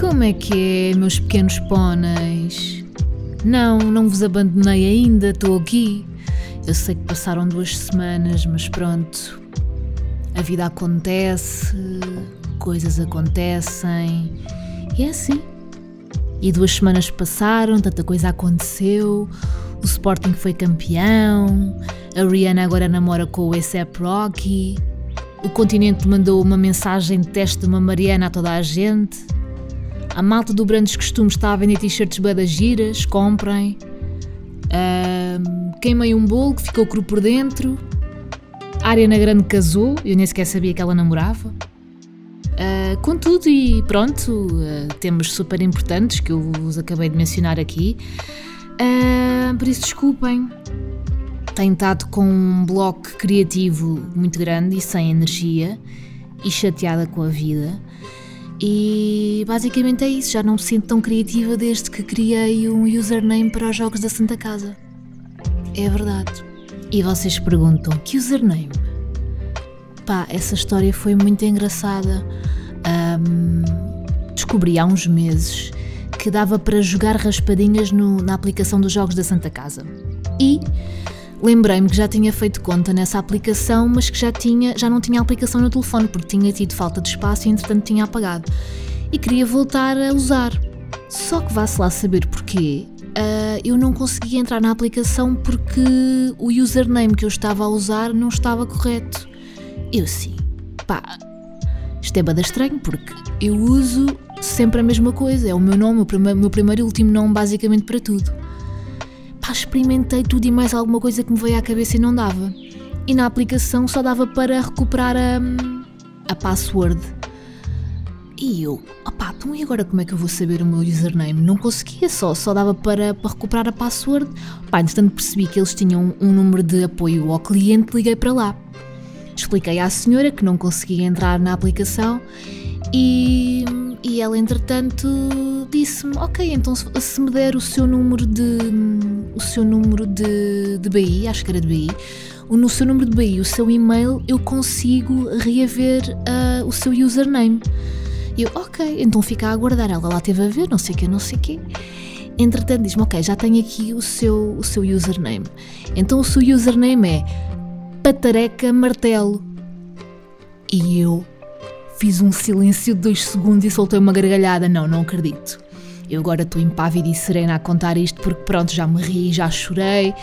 Como é que é, meus pequenos póneis? Não, não vos abandonei ainda, estou aqui. Eu sei que passaram duas semanas, mas pronto. A vida acontece, coisas acontecem. E é assim. E duas semanas passaram, tanta coisa aconteceu. O Sporting foi campeão. A Rihanna agora namora com o ASAP Rocky. O continente mandou uma mensagem de teste de uma Mariana a toda a gente. A malta do Brandos Costumes está a vender t-shirts badas giras, comprem. Uh, queimei um bolo que ficou cru por dentro. A Ariana Grande casou, eu nem sequer sabia que ela namorava. Uh, contudo, e pronto, uh, temas super importantes que eu vos acabei de mencionar aqui. Uh, por isso, desculpem. Tenho estado com um bloco criativo muito grande e sem energia e chateada com a vida. E basicamente é isso, já não me sinto tão criativa desde que criei um username para os jogos da Santa Casa. É verdade. E vocês perguntam: que username? Pá, essa história foi muito engraçada. Um, descobri há uns meses que dava para jogar raspadinhas no, na aplicação dos jogos da Santa Casa. E Lembrei-me que já tinha feito conta nessa aplicação, mas que já, tinha, já não tinha aplicação no telefone porque tinha tido falta de espaço e entretanto tinha apagado. E queria voltar a usar. Só que vá-se lá saber porquê. Uh, eu não conseguia entrar na aplicação porque o username que eu estava a usar não estava correto. Eu sim, pá, isto é bada estranho porque eu uso sempre a mesma coisa, é o meu nome, o meu primeiro e último nome basicamente para tudo pá, experimentei tudo e mais alguma coisa que me veio à cabeça e não dava. E na aplicação só dava para recuperar a, a password. E eu, opá, então e agora como é que eu vou saber o meu username? Não conseguia só, só dava para, para recuperar a password. Pá, entretanto percebi que eles tinham um número de apoio ao cliente, liguei para lá. Expliquei à senhora que não conseguia entrar na aplicação e, e ela entretanto disse-me, ok, então se me der o seu número de o seu número de, de BI, acho que era de BI, no seu número de BI, o seu e-mail, eu consigo reaver uh, o seu username. E eu, ok, então fica a aguardar. Ela lá teve a ver, não sei o não sei o. Entretanto, diz-me, ok, já tenho aqui o seu, o seu username. Então o seu username é Patareca Martelo. E eu fiz um silêncio de dois segundos e soltei uma gargalhada. Não, não acredito. Eu agora estou impávida e serena a contar isto porque pronto, já me ri, já chorei,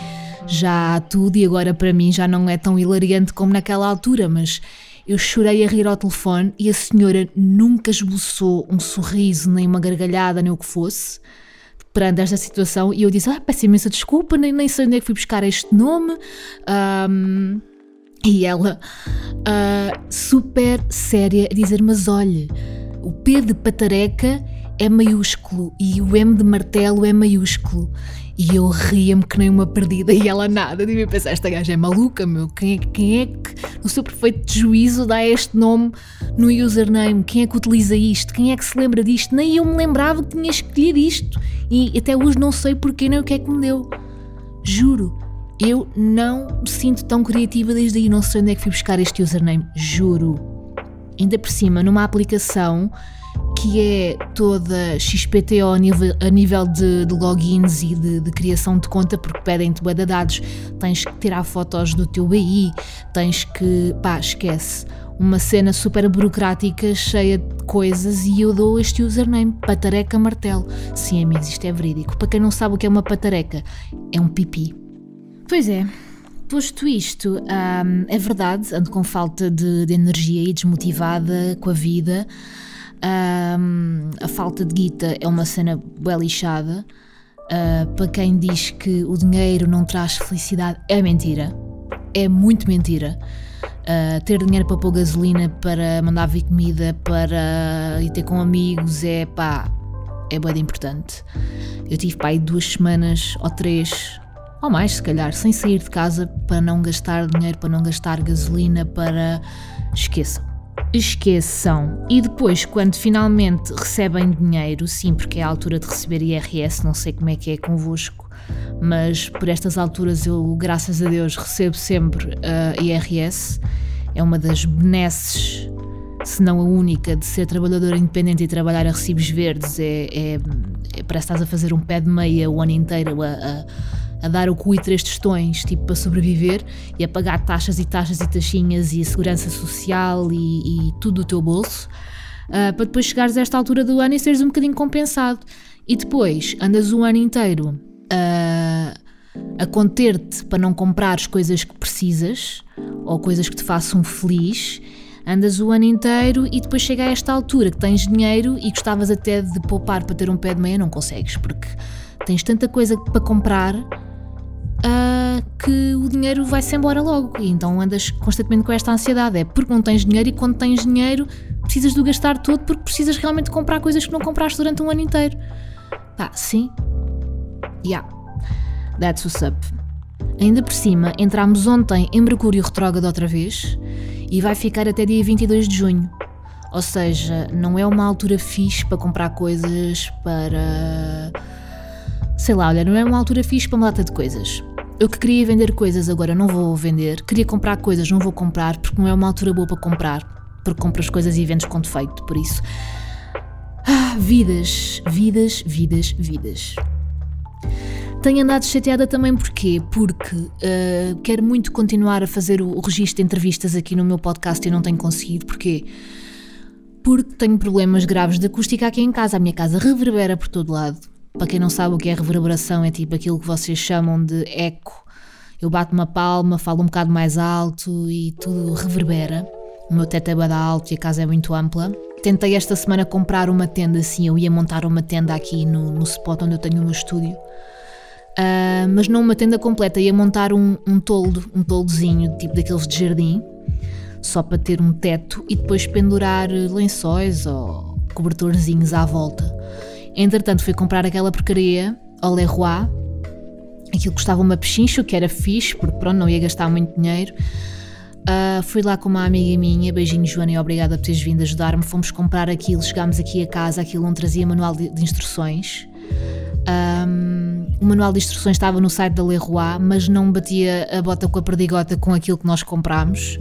já tudo e agora para mim já não é tão hilariante como naquela altura, mas eu chorei a rir ao telefone e a senhora nunca esboçou um sorriso, nem uma gargalhada, nem o que fosse perante esta situação e eu disse, ah, peço imensa desculpa, nem, nem sei onde é que fui buscar este nome. Um, e ela, uh, super séria, a dizer, mas olhe, o P de patareca é maiúsculo e o M de martelo é maiúsculo. E eu ria-me que nem uma perdida e ela nada. Devia pensar, esta gaja é maluca, meu. Quem é, quem é que, no seu perfeito juízo, dá este nome no username? Quem é que utiliza isto? Quem é que se lembra disto? Nem eu me lembrava que tinha escolhido isto. E até hoje não sei porquê nem o que é que me deu. Juro, eu não me sinto tão criativa desde aí. Não sei onde é que fui buscar este username. Juro. Ainda por cima, numa aplicação que é toda XPTO a nível, de, de, logins e de, de, criação de conta, porque pedem-te bué de dados, tens que tirar fotos do teu BI, tens que, pá, esquece, uma cena super burocrática, cheia de coisas, e eu dou este username, patareca martelo. Sim, amigos, isto é verídico. Para quem não sabe o que é uma patareca, é um pipi. Pois é, Posto isto, hum, é verdade, ando com falta de, de energia e desmotivada com a vida. Um, a falta de guita é uma cena bem lixada. Uh, para quem diz que o dinheiro não traz felicidade, é mentira. É muito mentira. Uh, ter dinheiro para pôr gasolina, para mandar vir comida, para ir ter com amigos é pá, é bem importante. Eu tive pá aí duas semanas ou três, ou mais se calhar, sem sair de casa para não gastar dinheiro, para não gastar gasolina, para. Esqueçam esqueçam. E depois, quando finalmente recebem dinheiro, sim, porque é a altura de receber IRS, não sei como é que é convosco, mas por estas alturas eu, graças a Deus, recebo sempre uh, IRS. É uma das benesses se não a única, de ser trabalhadora independente e trabalhar a recibos verdes. É, é, é parece que estás a fazer um pé de meia o ano inteiro a, a, a dar o cu e três tostões, tipo, para sobreviver e a pagar taxas e taxas e taxinhas e a segurança social e, e tudo do teu bolso, uh, para depois chegares a esta altura do ano e seres um bocadinho compensado. E depois andas o ano inteiro a, a conter-te para não comprar as coisas que precisas ou coisas que te façam feliz andas o ano inteiro e depois chega a esta altura que tens dinheiro e gostavas até de poupar para ter um pé de meia, não consegues, porque tens tanta coisa para comprar uh, que o dinheiro vai-se embora logo. E então andas constantemente com esta ansiedade. É porque não tens dinheiro e quando tens dinheiro precisas de o gastar todo porque precisas realmente comprar coisas que não compraste durante um ano inteiro. Pá, sim. Yeah. That's what's up. Ainda por cima, entramos ontem em Mercúrio retrógrado outra vez e vai ficar até dia 22 de junho. Ou seja, não é uma altura fixe para comprar coisas para. Sei lá, olha, não é uma altura fixe para uma data de coisas. Eu que queria vender coisas agora não vou vender, queria comprar coisas não vou comprar porque não é uma altura boa para comprar, porque compras coisas e vendes com defeito, por isso. Ah, vidas, vidas, vidas, vidas. Tenho andado chateada também porquê? Porque uh, quero muito continuar a fazer o, o registro de entrevistas aqui no meu podcast e não tenho conseguido. Porquê? Porque tenho problemas graves de acústica aqui em casa. A minha casa reverbera por todo lado. Para quem não sabe o que é reverberação, é tipo aquilo que vocês chamam de eco. Eu bato uma palma, falo um bocado mais alto e tudo reverbera. O meu teto é bada alto e a casa é muito ampla. Tentei esta semana comprar uma tenda assim, eu ia montar uma tenda aqui no, no spot onde eu tenho o meu estúdio. Uh, mas não uma tenda completa, ia montar um, um toldo, um toldozinho, tipo daqueles de jardim, só para ter um teto e depois pendurar lençóis ou cobertorzinhos à volta. Entretanto, fui comprar aquela porcaria ao Leroy, aquilo custava uma pechincho, que era fixe, porque pronto, não ia gastar muito dinheiro. Uh, fui lá com uma amiga minha, beijinho Joana e obrigada por teres vindo ajudar-me. Fomos comprar aquilo, chegámos aqui a casa, aquilo não trazia manual de, de instruções. Um, o manual de instruções estava no site da Leroy, mas não batia a bota com a perdigota com aquilo que nós comprámos.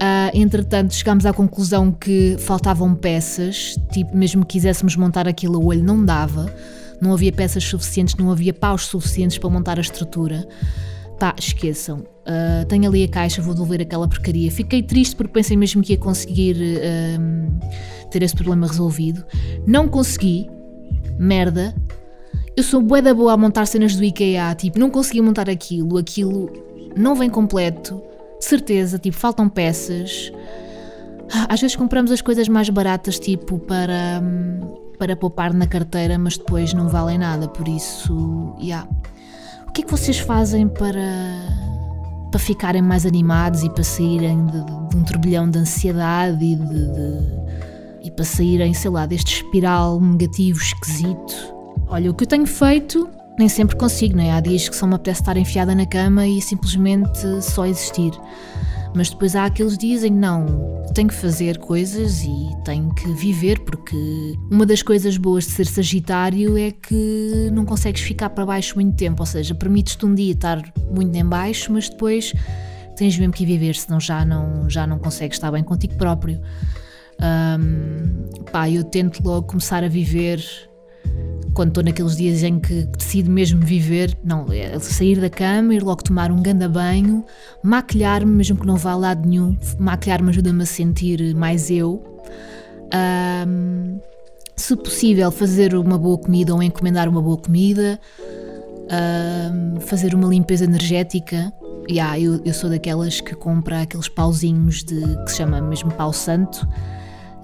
Uh, entretanto, chegámos à conclusão que faltavam peças, tipo, mesmo que quiséssemos montar aquilo a olho, não dava. Não havia peças suficientes, não havia paus suficientes para montar a estrutura. Pá, esqueçam. Uh, tenho ali a caixa, vou devolver aquela porcaria. Fiquei triste porque pensei mesmo que ia conseguir uh, ter esse problema resolvido. Não consegui. Merda. Eu sou bué da boa a montar cenas do IKEA, tipo, não consegui montar aquilo, aquilo não vem completo, certeza, tipo, faltam peças. Ah, às vezes compramos as coisas mais baratas, tipo, para, para poupar na carteira, mas depois não valem nada, por isso, yeah. O que é que vocês fazem para, para ficarem mais animados e para saírem de, de, de um turbilhão de ansiedade e, de, e para saírem, sei lá, deste espiral negativo esquisito? Olha, o que eu tenho feito nem sempre consigo, não é? Há dias que só me apetece estar enfiada na cama e simplesmente só existir. Mas depois há aqueles dias em que não, tenho que fazer coisas e tenho que viver, porque uma das coisas boas de ser Sagitário é que não consegues ficar para baixo muito tempo, ou seja, permites-te um dia estar muito em baixo, mas depois tens mesmo que viver, senão já não, já não consegues estar bem contigo próprio. Um, pá, eu tento logo começar a viver quando estou naqueles dias em que decido mesmo viver, não, é sair da cama, ir logo tomar um ganda banho, maquilhar-me, mesmo que não vá a lado nenhum, maquilhar-me ajuda-me a sentir mais eu. Um, se possível, fazer uma boa comida ou encomendar uma boa comida, um, fazer uma limpeza energética. Yeah, eu, eu sou daquelas que compra aqueles pauzinhos de, que se chama mesmo pau santo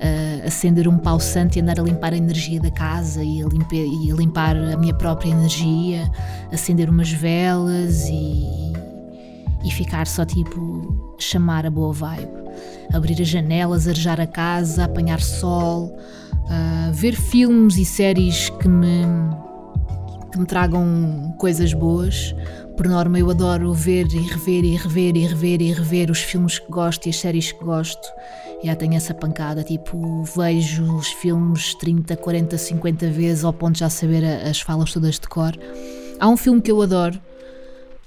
uh, acender um pau santo e andar a limpar a energia da casa e a, limpe, e a limpar a minha própria energia, acender umas velas e, e ficar só tipo chamar a boa vibe. Abrir as janelas, arejar a casa, apanhar sol, uh, ver filmes e séries que me, que me tragam coisas boas. Por norma, eu adoro ver e rever e rever e rever e rever os filmes que gosto e as séries que gosto já tenho essa pancada, tipo, vejo os filmes 30, 40, 50 vezes ao ponto de já saber as falas todas de cor. Há um filme que eu adoro,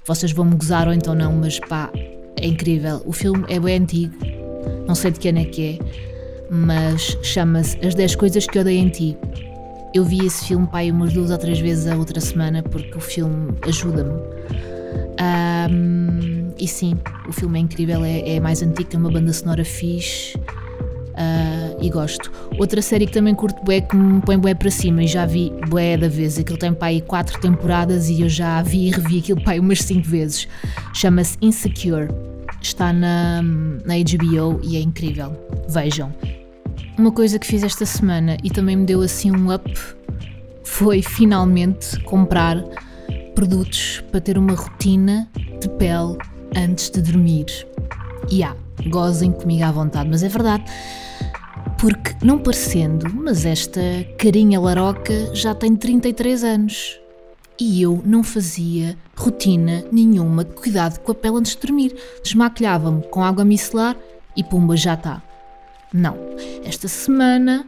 vocês vão me gozar ou então não, mas pá, é incrível. O filme é bem antigo, não sei de que ano é que é, mas chama-se As 10 Coisas que Odeio em Ti. Eu vi esse filme pai umas duas ou três vezes a outra semana porque o filme ajuda-me. Um, e sim, o filme é incrível, é, é mais antigo, tem uma banda sonora fixe uh, e gosto. Outra série que também curto bué, que me põe bué para cima e já vi bué da vez, aquilo tem pai quatro temporadas e eu já vi e revi aquilo pai umas cinco vezes. Chama-se Insecure, está na, na HBO e é incrível. Vejam. Uma coisa que fiz esta semana e também me deu assim um up foi finalmente comprar produtos para ter uma rotina de pele antes de dormir. E há, gozem comigo à vontade, mas é verdade. Porque, não parecendo, mas esta carinha laroca já tem 33 anos. E eu não fazia rotina nenhuma de cuidado com a pele antes de dormir. Desmaquilhava-me com água micelar e pumba, já está. Não. Esta semana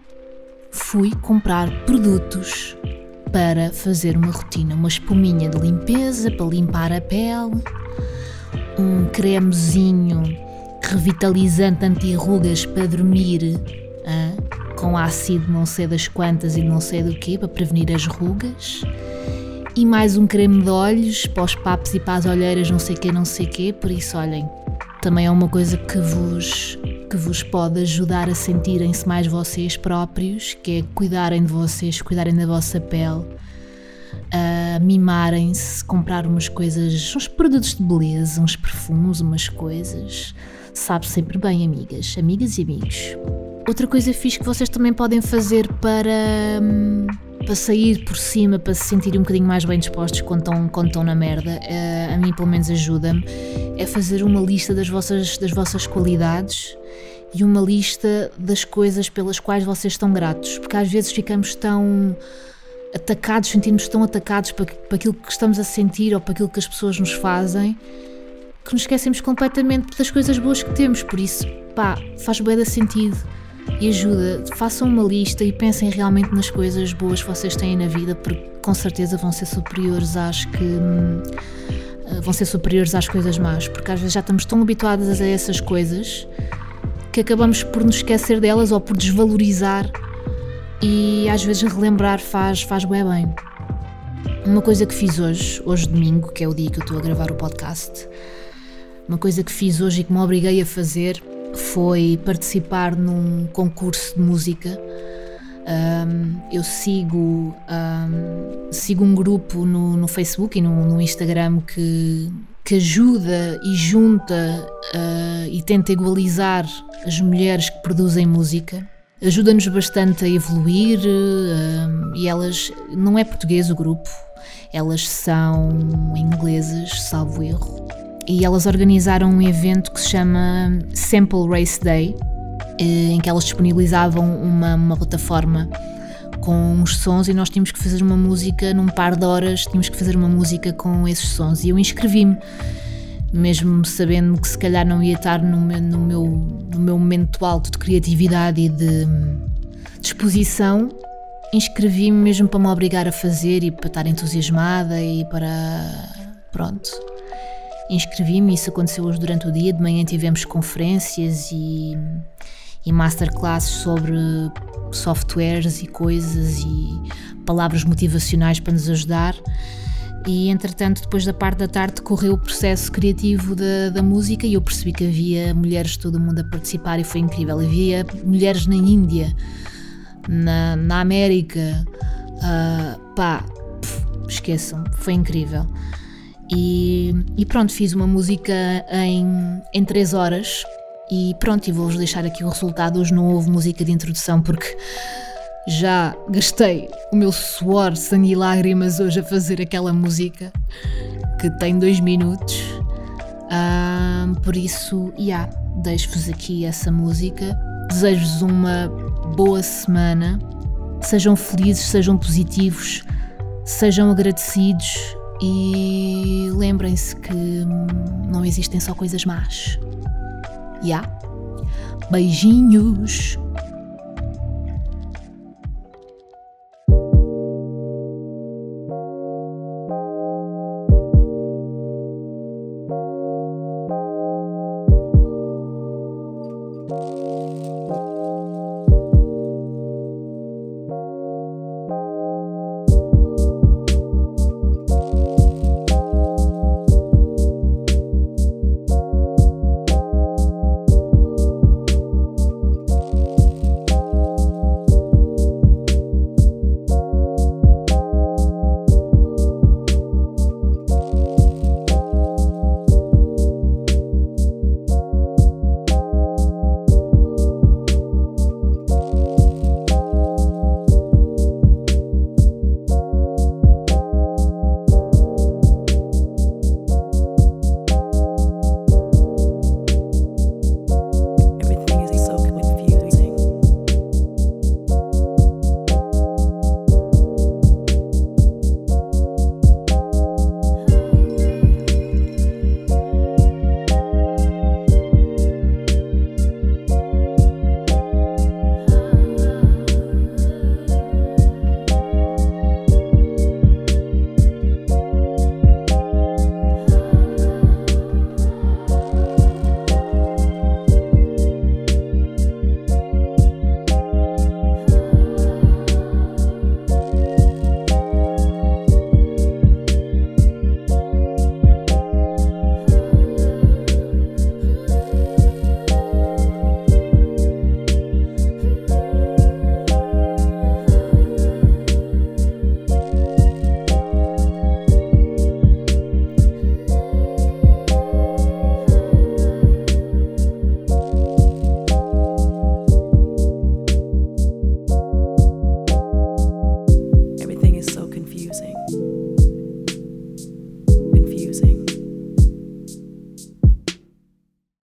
fui comprar produtos para fazer uma rotina, uma espuminha de limpeza para limpar a pele, um cremezinho revitalizante anti-rugas para dormir ah, com ácido não sei das quantas e não sei do quê para prevenir as rugas e mais um creme de olhos para os papos e para as olheiras não sei quê, não sei quê, por isso olhem, também é uma coisa que vos que vos pode ajudar a sentirem-se mais vocês próprios, que é cuidarem de vocês, cuidarem da vossa pele, mimarem-se, comprar umas coisas, uns produtos de beleza, uns perfumes, umas coisas. Sabe sempre bem, amigas, amigas e amigos. Outra coisa fixe que vocês também podem fazer para, hum, para sair por cima, para se sentirem um bocadinho mais bem dispostos quando estão, quando estão na merda, eh, a mim pelo menos ajuda-me, é fazer uma lista das vossas, das vossas qualidades e uma lista das coisas pelas quais vocês estão gratos, porque às vezes ficamos tão atacados, sentimos tão atacados para, para aquilo que estamos a sentir ou para aquilo que as pessoas nos fazem, que nos esquecemos completamente das coisas boas que temos. Por isso, pá, faz bem da sentido e ajuda. Façam uma lista e pensem realmente nas coisas boas que vocês têm na vida, porque com certeza vão ser superiores às que. Hum, vão ser superiores às coisas más, porque às vezes já estamos tão habituadas a essas coisas que acabamos por nos esquecer delas ou por desvalorizar e às vezes relembrar faz, faz bem bem. Uma coisa que fiz hoje, hoje domingo, que é o dia que eu estou a gravar o podcast, uma coisa que fiz hoje e que me obriguei a fazer foi participar num concurso de música. Um, eu sigo, um, sigo um grupo no, no Facebook e no, no Instagram que, que ajuda e junta uh, e tenta igualizar as mulheres que produzem música. Ajuda-nos bastante a evoluir e elas, não é português o grupo, elas são inglesas, salvo erro. E elas organizaram um evento que se chama Sample Race Day, eh, em que elas disponibilizavam uma, uma plataforma com uns sons e nós tínhamos que fazer uma música num par de horas, tínhamos que fazer uma música com esses sons. E eu inscrevi-me mesmo sabendo que se calhar não ia estar no meu, no meu, no meu momento alto de criatividade e de disposição, inscrevi-me mesmo para me obrigar a fazer e para estar entusiasmada e para. Pronto. Inscrevi-me, isso aconteceu hoje durante o dia. De manhã tivemos conferências e, e masterclasses sobre softwares e coisas e palavras motivacionais para nos ajudar e entretanto depois da parte da tarde decorreu o processo criativo da, da música e eu percebi que havia mulheres de todo o mundo a participar e foi incrível. Havia mulheres na Índia, na, na América, uh, pá, pff, esqueçam, foi incrível. E, e, pronto, fiz uma música em, em 3 horas e pronto, e vou-vos deixar aqui o resultado. Hoje não houve música de introdução porque já gastei o meu suor, sangue e lágrimas hoje a fazer aquela música que tem dois minutos. por isso, yeah, deixo-vos aqui essa música. Desejo-vos uma boa semana. Sejam felizes, sejam positivos, sejam agradecidos e lembrem-se que não existem só coisas más. Yeah. Beijinhos!